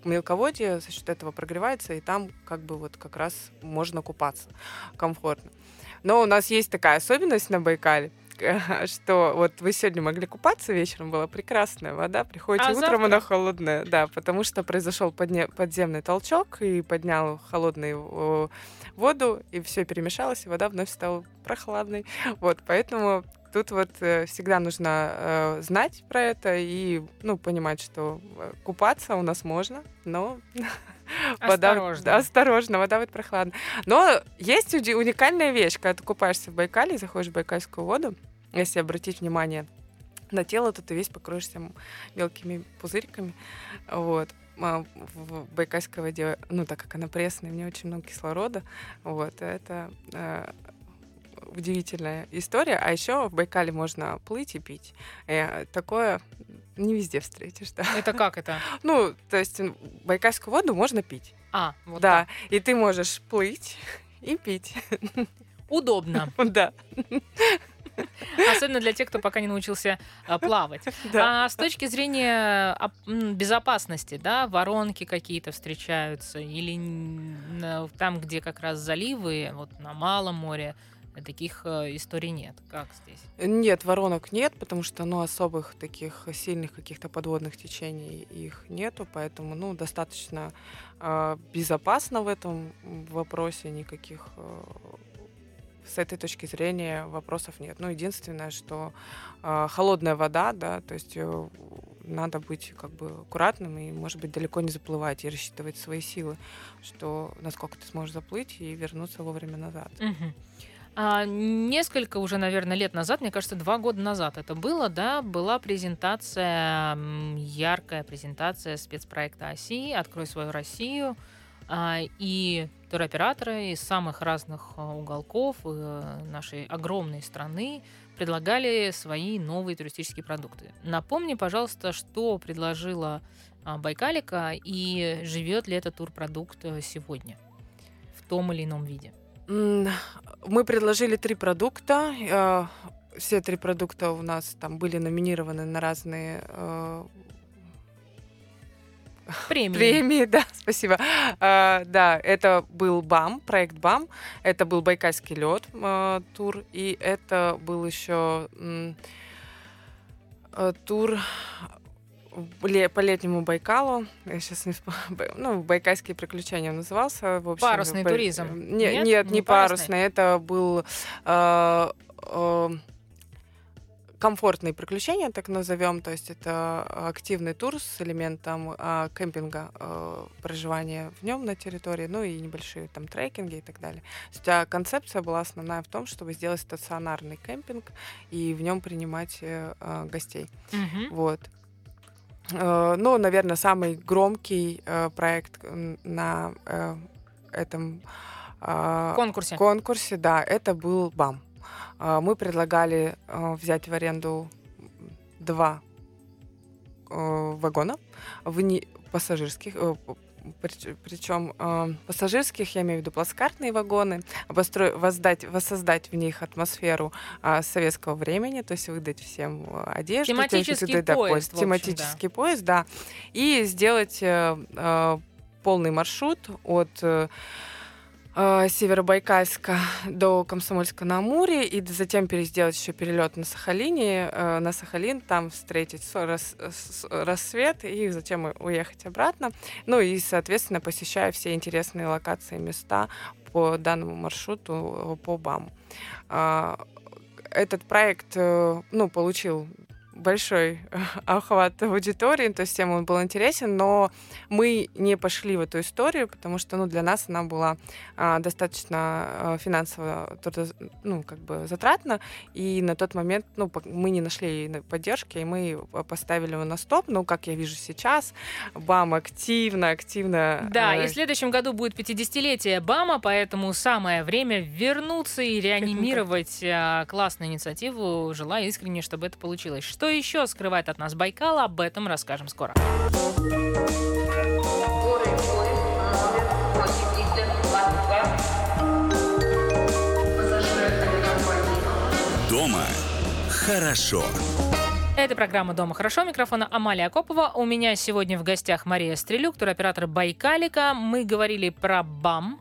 Speaker 3: мелководье за счет этого прогревается, и там как бы вот как раз можно купаться комфортно. Но у нас есть такая особенность на Байкале – что вот вы сегодня могли купаться вечером, была прекрасная вода, приходите а утром, завтра? она холодная, да, потому что произошел подне- подземный толчок и поднял холодную воду, и все перемешалось, и вода вновь стала прохладной. Вот, поэтому тут вот э, всегда нужно э, знать про это и, ну, понимать, что э, купаться у нас можно, но
Speaker 2: вода, осторожно.
Speaker 3: осторожно, вода будет прохладная. Но есть уникальная вещь, когда ты купаешься в Байкале, заходишь в байкальскую воду, если обратить внимание на тело, то ты весь покроешься мелкими пузырьками. Вот. А в байкальской воде, ну, так как она пресная, в ней очень много кислорода, вот, это э, удивительная история. А еще в Байкале можно плыть и пить. Э, такое не везде встретишь, да.
Speaker 2: Это как это?
Speaker 3: Ну, то есть байкальскую воду можно пить.
Speaker 2: А, вот
Speaker 3: Да, так. и ты можешь плыть и пить.
Speaker 2: Удобно.
Speaker 3: Да.
Speaker 2: Особенно для тех, кто пока не научился а, плавать.
Speaker 3: Да.
Speaker 2: А с точки зрения а, безопасности, да, воронки какие-то встречаются или там, где как раз заливы, вот на Малом море, таких э, историй нет. Как здесь?
Speaker 3: Нет, воронок нет, потому что ну, особых таких сильных каких-то подводных течений их нету, поэтому ну, достаточно э, безопасно в этом вопросе, никаких э, с этой точки зрения вопросов нет. Ну, единственное, что э, холодная вода, да, то есть э, надо быть как бы аккуратным и, может быть, далеко не заплывать и рассчитывать свои силы, что насколько ты сможешь заплыть и вернуться вовремя назад.
Speaker 2: Мгм. А, несколько уже, наверное, лет назад, мне кажется, два года назад это было, да, была презентация, яркая презентация спецпроекта ОСИ «Открой свою Россию», А, и туроператоры из самых разных а, уголков э, нашей огромной страны предлагали свои новые туристические продукты. Напомни, пожалуйста, что предложила а, Байкалика и живет ли этот турпродукт э, сегодня в том или ином виде.
Speaker 3: Мы предложили три продукта. э, Все три продукта у нас там были номинированы на разные э,
Speaker 2: Премии.
Speaker 3: премии. Да, спасибо. А, Да, это был БАМ, проект БАМ. Это был Байкальский лед э, тур. И это был еще м, э, тур по летнему Байкалу. Я сейчас не вспомню. Ну, Байкальские приключения он назывался. В общем,
Speaker 2: Парусный
Speaker 3: бай-
Speaker 2: туризм.
Speaker 3: Не-
Speaker 2: Нет?
Speaker 3: Нет,
Speaker 2: Не
Speaker 3: не,
Speaker 2: парусный?
Speaker 3: парусный. Это был э, э, комфортные приключения, так назовем. То есть это активный тур с элементом а, кемпинга, э, проживания в нем на территории, ну и небольшие там трекинги и так далее. То есть, а концепция была основная в том, чтобы сделать стационарный кемпинг и в нем принимать э, а, гостей.
Speaker 2: Мгм.
Speaker 3: Вот. Э, Ну, наверное, самый громкий э, проект на э, этом а,
Speaker 2: В конкурсе.
Speaker 3: конкурсе, да, это был БАМ. Мы предлагали взять в аренду два вагона вне- пассажирских, причем пассажирских, я имею в виду плацкартные вагоны, обостро- воздать, воссоздать в них атмосферу а, советского времени, то есть выдать всем э, одежду. есть
Speaker 2: Тематический
Speaker 3: это, да,
Speaker 2: поезд, общем,
Speaker 3: тематический поезд, да, и сделать э, э, полный маршрут от э, э, Северобайкальска до Комсомольска на Амуре, и затем пересделать еще перелет на Сахалине, э, на Сахалин, там встретить рас- рассвет и затем уехать обратно. Ну и, соответственно, посещая все интересные локации, места по данному маршруту э, по БАМу. А, Этот проект, э, ну, получил большой охват аудитории, то есть всем он был интересен, но мы не пошли в эту историю, потому что ну, для нас она была а, достаточно а, финансово ну, как бы затратна, и на тот момент ну, мы не нашли на- поддержки, и мы поставили его на стоп. Ну, как я вижу сейчас, БАМ активно, активно...
Speaker 2: Да,
Speaker 3: э,
Speaker 2: и в следующем году будет 50-летие БАМа, поэтому самое время вернуться и реанимировать а, классную инициативу. Желаю искренне, чтобы это получилось. Что еще скрывает от нас Байкал, об этом расскажем скоро.
Speaker 1: Дома хорошо.
Speaker 2: Это программа «Дома хорошо». Микрофона Амалия Акопова. У меня сегодня в гостях Мария Стрелюк, туроператор Байкалика. Мы говорили про БАМ.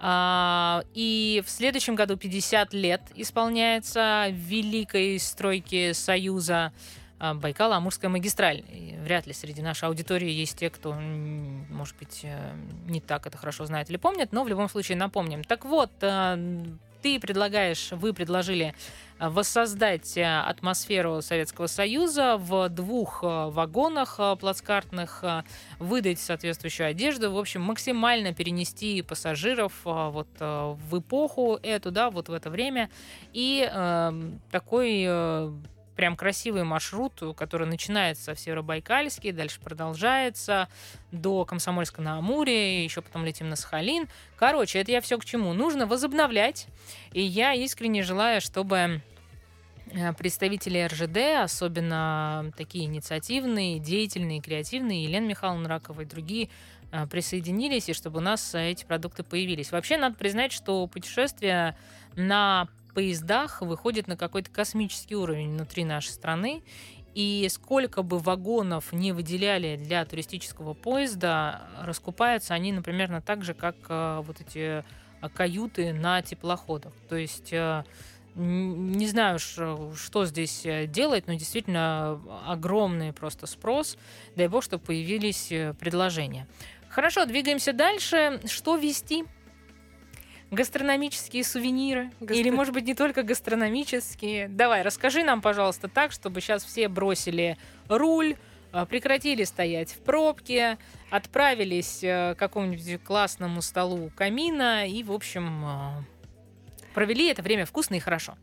Speaker 2: А, и в следующем году 50 лет исполняется великой стройки Союза а, Байкало-Амурская магистраль. Вряд ли среди нашей аудитории есть те, кто, может быть, э, не так это хорошо знает или помнит, но в любом случае напомним. Так вот, э, ты предлагаешь, вы предложили воссоздать э, атмосферу Советского Союза в двух э, вагонах э, плацкартных, выдать соответствующую одежду, в общем, максимально перенести пассажиров вот в эпоху эту, да, вот в это время. И э, такой прям красивый маршрут, который начинается в Северобайкальске, дальше продолжается до Комсомольска на Амуре, еще потом летим на Сахалин. Короче, это я все к чему. Нужно возобновлять, и я искренне желаю, чтобы э, представители РЖД, особенно такие инициативные, деятельные, креативные, Елена Михайловна Ракова и другие, э, присоединились, и чтобы у нас э, эти продукты появились. Вообще, надо признать, что путешествия на поездах выходит на какой-то космический уровень внутри нашей страны. И сколько бы вагонов не выделяли для туристического поезда, раскупаются они, например, на так же, как э, вот эти э, каюты на теплоходах. То есть э, не знаю, что здесь делать, но действительно огромный просто спрос. Дай бог, что появились предложения. Хорошо, двигаемся дальше. Что вести? Гастрономические сувениры? Гастро... Или, может быть, не только гастрономические? Давай, расскажи нам, пожалуйста, так, чтобы сейчас все бросили руль, а, прекратили стоять в пробке, отправились э, к какому-нибудь классному столу у камина и, в общем, а, провели это время вкусно и хорошо.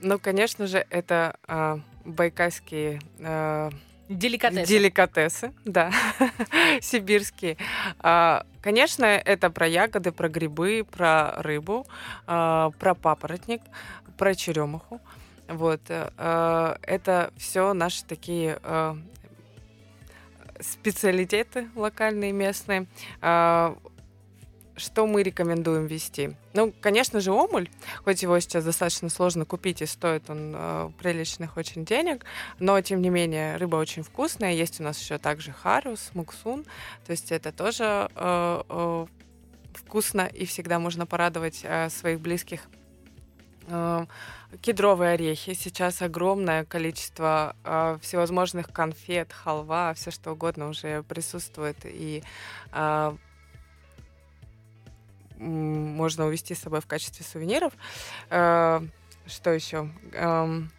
Speaker 3: Ну, конечно же, это э, байкальские э,
Speaker 2: Деликатесы.
Speaker 3: Деликатесы, да, сибирские. А, конечно, это про ягоды, про грибы, про рыбу, а, про папоротник, про черемуху. Вот. Э, это все наши такие специалитеты локальные, местные. Что мы рекомендуем вести? Ну, конечно же, омуль, хоть его сейчас достаточно сложно купить и стоит он э, приличных очень денег, но, тем не менее, рыба очень вкусная. Есть у нас еще также харус, муксун, то есть это тоже э, э, вкусно и всегда можно порадовать э, своих близких э, кедровые орехи. Сейчас огромное количество э, всевозможных конфет, халва, все что угодно уже присутствует. И э, можно увезти с собой в качестве сувениров. Э, что еще? Эм,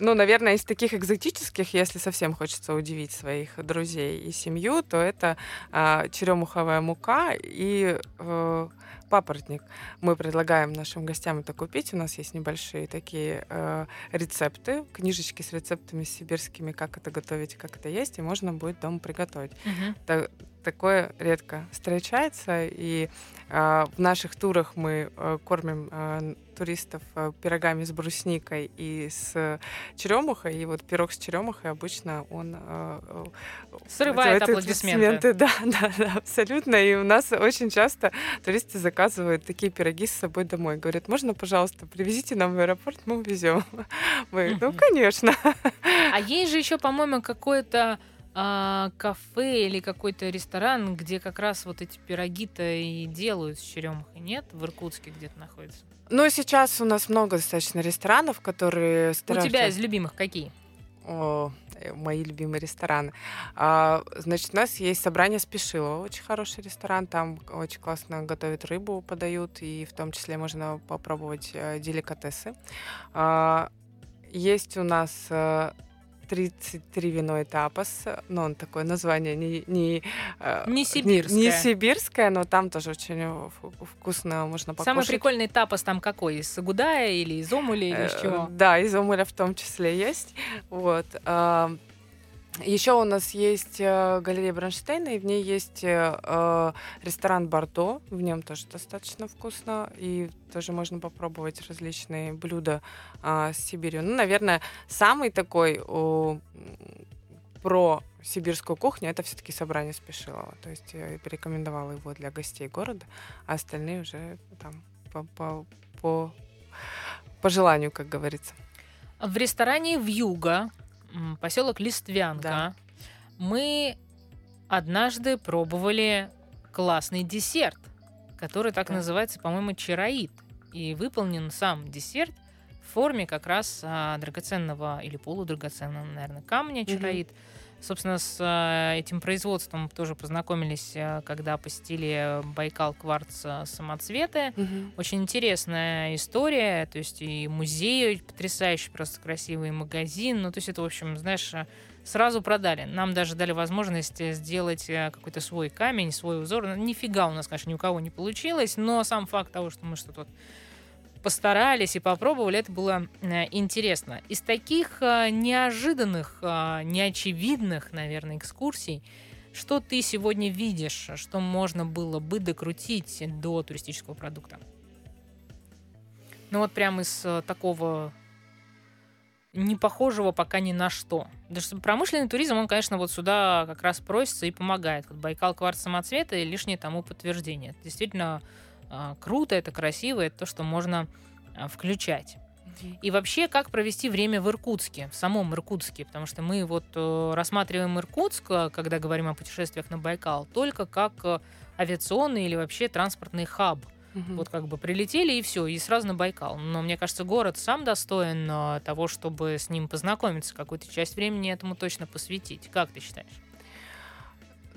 Speaker 3: ну, наверное, из таких экзотических, если совсем хочется удивить своих друзей и семью, то это э, черемуховая мука и э, папоротник. Мы предлагаем нашим гостям это купить. У нас есть небольшие такие э, рецепты, книжечки с рецептами сибирскими, как это готовить, как это есть, и можно будет дома приготовить. Uh-huh такое редко встречается, и э, в наших турах мы э, кормим э, туристов э, пирогами с брусникой и с черемухой, и вот пирог с черемухой обычно он э,
Speaker 2: срывает аплодисменты.
Speaker 3: Да, да, да, абсолютно. И у нас очень часто туристы заказывают такие пироги с собой домой. Говорят, можно, пожалуйста, привезите нам в аэропорт, мы увезем. Мы, ну, конечно.
Speaker 2: А есть же еще, по-моему, какое-то а, кафе или какой-то ресторан, где как раз вот эти пироги-то и делают с черемухой, нет? В Иркутске где-то находится.
Speaker 3: Ну, сейчас у нас много достаточно ресторанов, которые
Speaker 2: стараются... У тебя из любимых какие?
Speaker 3: О, мои любимые рестораны. А, значит, у нас есть собрание Спешилова, очень хороший ресторан, там очень классно готовят рыбу, подают, и в том числе можно попробовать а, деликатесы. А, есть у нас а, 33 вино и тапос. Ну, он такое название не, не,
Speaker 2: э, не сибирское.
Speaker 3: Не, не сибирское, но там тоже очень вкусно можно покушать.
Speaker 2: Самый прикольный тапос там какой? Из Сагудая или из Омуля или из э, чего?
Speaker 3: Да, из Омуля в том числе есть. Вот. Еще у нас есть э, галерея Бронштейна, и в ней есть э, ресторан Бордо. В нем тоже достаточно вкусно, и тоже можно попробовать различные блюда э, с Сибирью. Ну, наверное, самый такой про сибирскую кухню это все-таки собрание Спешилова. То есть я порекомендовала его для гостей города, а остальные уже там по, по, по, по желанию, как говорится.
Speaker 2: В ресторане Вьюга поселок Листвянка, да. мы однажды пробовали классный десерт, который так да. называется, по-моему, чароид. И выполнен сам десерт в форме как раз а, драгоценного или полудрагоценного, наверное, камня чароид. Угу. Собственно, с э, этим производством тоже познакомились, э, когда посетили Байкал кварц э, самоцветы. Угу. Очень интересная история. То есть и музей потрясающий, просто красивый магазин. Ну, то есть это, в общем, знаешь, сразу продали. Нам даже дали возможность сделать какой-то свой камень, свой узор. Ну, нифига у нас, конечно, ни у кого не получилось, но сам факт того, что мы что-то постарались и попробовали, это было э, интересно. Из таких э, неожиданных, э, неочевидных, наверное, экскурсий, что ты сегодня видишь, что можно было бы докрутить до туристического продукта? Ну вот прямо из такого не похожего пока ни на что. Потому что промышленный туризм, он, конечно, вот сюда как раз просится и помогает. Вот Байкал кварц самоцвета и лишнее тому подтверждение. Это действительно круто, это красиво, это то, что можно а, включать. И вообще, как провести время в Иркутске, в самом Иркутске, потому что мы вот э, рассматриваем Иркутск, э, когда говорим о путешествиях на Байкал, только как э, авиационный или вообще транспортный хаб.
Speaker 3: Мгм.
Speaker 2: Вот как бы прилетели и все, и сразу на Байкал. Но мне кажется, город сам достоин того, чтобы с ним познакомиться, какую-то часть времени этому точно посвятить. Как ты считаешь?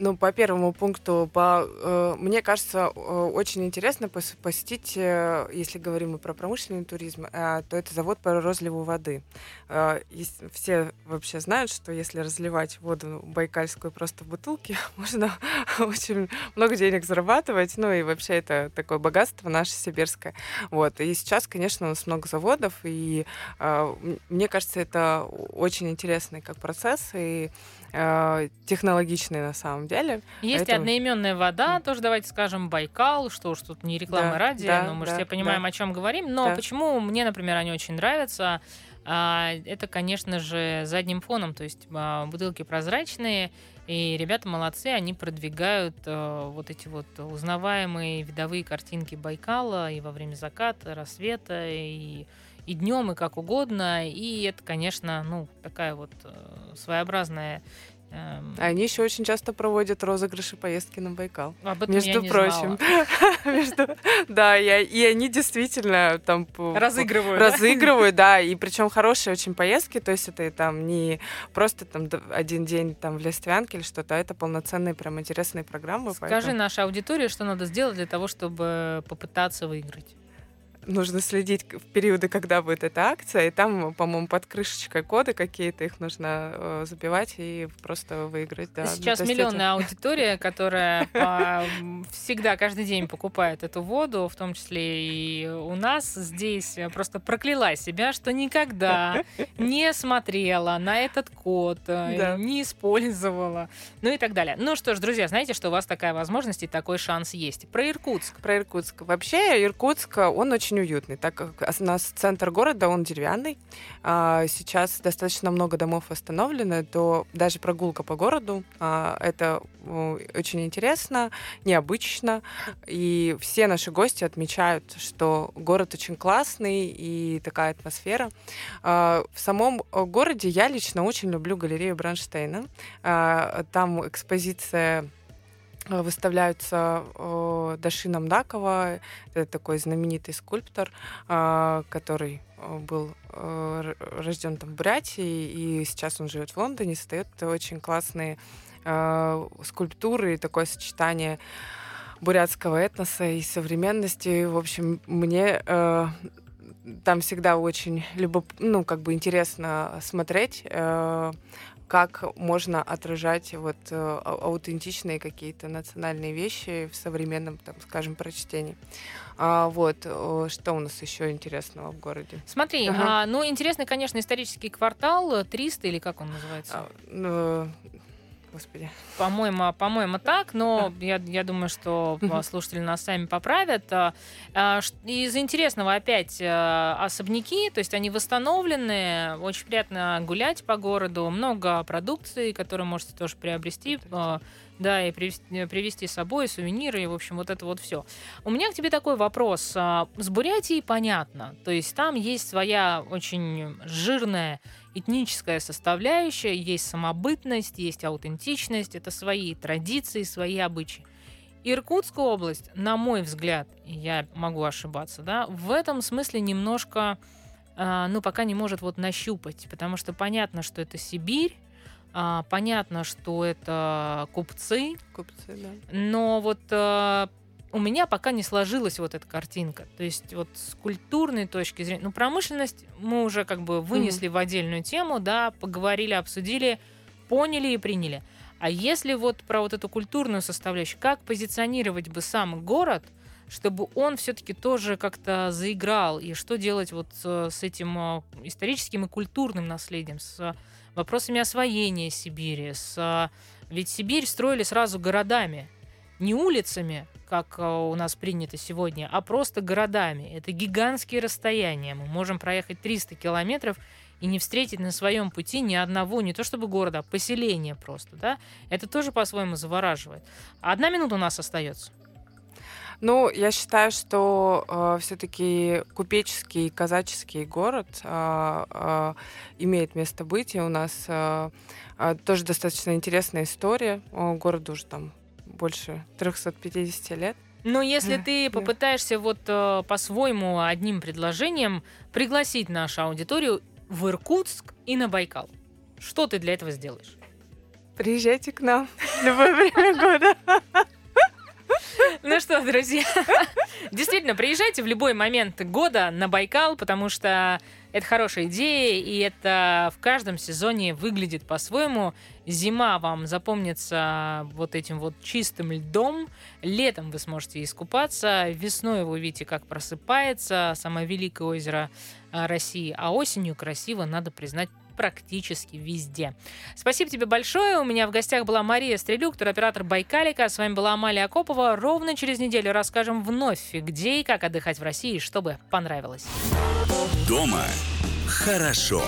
Speaker 3: Ну, по первому пункту, по, э, мне кажется, э, очень интересно пос- посетить, э, если говорим мы про промышленный туризм, э, то это завод по розливу воды. Э, ес- все вообще знают, что если разливать воду байкальскую просто в бутылке, можно очень много денег зарабатывать. Ну и вообще это такое богатство наше сибирское. Вот. И сейчас, конечно, у нас много заводов, и э, мне кажется, это очень интересный как процесс и э, технологичный на самом деле.
Speaker 2: Есть
Speaker 3: Поэтому-
Speaker 2: одноименная вода, тоже давайте скажем Байкал, что ж тут не реклама
Speaker 3: Да,
Speaker 2: ради,
Speaker 3: да,
Speaker 2: но мы же
Speaker 3: да,
Speaker 2: все понимаем,
Speaker 3: да.
Speaker 2: о чем говорим. Но
Speaker 3: Да.
Speaker 2: почему мне, например, они очень нравятся? А, Это, конечно же, задним фоном, то есть а, бутылки прозрачные, и ребята молодцы, они продвигают э, вот эти вот узнаваемые видовые картинки Байкала и во время заката, рассвета, и, и днем, и как угодно. И это, конечно, ну, такая вот э, своеобразная эм,
Speaker 3: Они еще очень часто проводят розыгрыши поездки на Байкал.
Speaker 2: об этом я
Speaker 3: Между
Speaker 2: не
Speaker 3: прочим.
Speaker 2: знала.
Speaker 3: Да, и они действительно там
Speaker 2: Разыгрывают. да?
Speaker 3: разыгрывают, да, и причем хорошие очень поездки, то есть это там не просто там один день там в Листвянке или что-то, а это полноценные прям интересные программы.
Speaker 2: Скажи нашей аудитории, что надо сделать для того, чтобы попытаться выиграть.
Speaker 3: Нужно следить в периоды, когда будет эта акция, и там, по-моему, под крышечкой коды какие-то, их нужно э, забивать и просто выиграть. Да. Ну,
Speaker 2: Сейчас
Speaker 3: есть
Speaker 2: миллионная аудитория, которая м, всегда, каждый день покупает эту воду, в том числе и у нас здесь, просто прокляла себя, что никогда не смотрела на этот код, э,
Speaker 3: Да.
Speaker 2: не использовала, ну и так далее. Ну что ж, друзья, знаете, что у вас такая возможность и такой шанс есть. Про Иркутск.
Speaker 3: Про Иркутск. Вообще, Иркутск, он очень уютный, так как у нас центр города, он деревянный. А, Сейчас достаточно много домов восстановлены, то даже прогулка по городу, а, это очень интересно, необычно. И все наши гости отмечают, что город очень классный и такая атмосфера. А, В самом городе я лично очень люблю галерею Бронштейна. А, Там экспозиция выставляются э, Даши Намдакова, это такой знаменитый скульптор, а, который э, был рожден там в Бурятии, и сейчас он живет в Лондоне, создает очень классные э, скульптуры и такое сочетание бурятского этноса и современности. В общем, мне э, там всегда очень любоп... ну, как бы интересно смотреть, э, как можно отражать вот э, ау- аутентичные какие-то национальные вещи в современном, там, скажем, прочтении. А, вот, э, что у нас еще интересного в городе?
Speaker 2: Смотри,
Speaker 3: Ага.
Speaker 2: а, ну интересный, конечно, исторический квартал э, 300 или как он называется?
Speaker 3: А, ну, господи.
Speaker 2: По-моему, по-моему, так, но я, я думаю, что слушатели нас сами поправят. А, а, Из интересного опять а, особняки, то есть они восстановлены, очень приятно гулять по городу, много продукции, которую можете тоже приобрести, а, да, и привез- привезти с собой, сувениры, и, в общем, вот это вот все. У меня к тебе такой вопрос. С Бурятией понятно, то есть там есть своя очень жирная этническая составляющая, есть самобытность, есть аутентичность, это свои традиции, свои обычаи. Иркутская область, на мой взгляд, я могу ошибаться, да, в этом смысле немножко, а, ну, пока не может вот нащупать, потому что понятно, что это Сибирь, а, понятно, что это купцы,
Speaker 3: Купцы, да.
Speaker 2: но вот э, у меня пока не сложилась вот эта картинка. То есть вот с культурной точки зрения, ну промышленность мы уже как бы вынесли в отдельную тему, да, поговорили, обсудили, поняли и приняли. А если вот про вот эту культурную составляющую, как позиционировать бы сам город, чтобы он все-таки тоже как-то заиграл, и что делать вот с, с этим э, историческим и культурным наследием, с вопросами освоения Сибири, с э, ведь Сибирь строили сразу городами, не улицами, как э, у нас принято сегодня, а просто городами. Это гигантские расстояния. Мы можем проехать 300 километров и не встретить на своем пути ни одного, не то чтобы города, а поселения просто, да? Это тоже по-своему завораживает. Одна минута у нас остается.
Speaker 3: Ну, я считаю, что э, все-таки купеческий казаческий город э, э, имеет место быть, и у нас э, э, тоже достаточно интересная история. О, городу уже там больше 350 лет.
Speaker 2: Но если
Speaker 3: Да,
Speaker 2: ты
Speaker 3: да.
Speaker 2: попытаешься вот э, по-своему одним предложением пригласить нашу аудиторию в Иркутск и на Байкал, что ты для этого сделаешь?
Speaker 3: Приезжайте к нам в любое время года.
Speaker 2: Ну что, друзья, действительно, приезжайте в любой момент года на Байкал, потому что это хорошая идея, и это в каждом сезоне выглядит по-своему. Зима вам запомнится вот этим вот чистым льдом, летом вы сможете искупаться, весной вы увидите, как просыпается самое великое озеро а, России, а осенью красиво, надо признать, практически везде. Спасибо тебе большое. У меня в гостях была Мария Стрелюк, туроператор Байкалика. С вами была Амалия Акопова. Ровно через неделю расскажем вновь, где и как отдыхать в России, чтобы понравилось.
Speaker 1: Дома хорошо.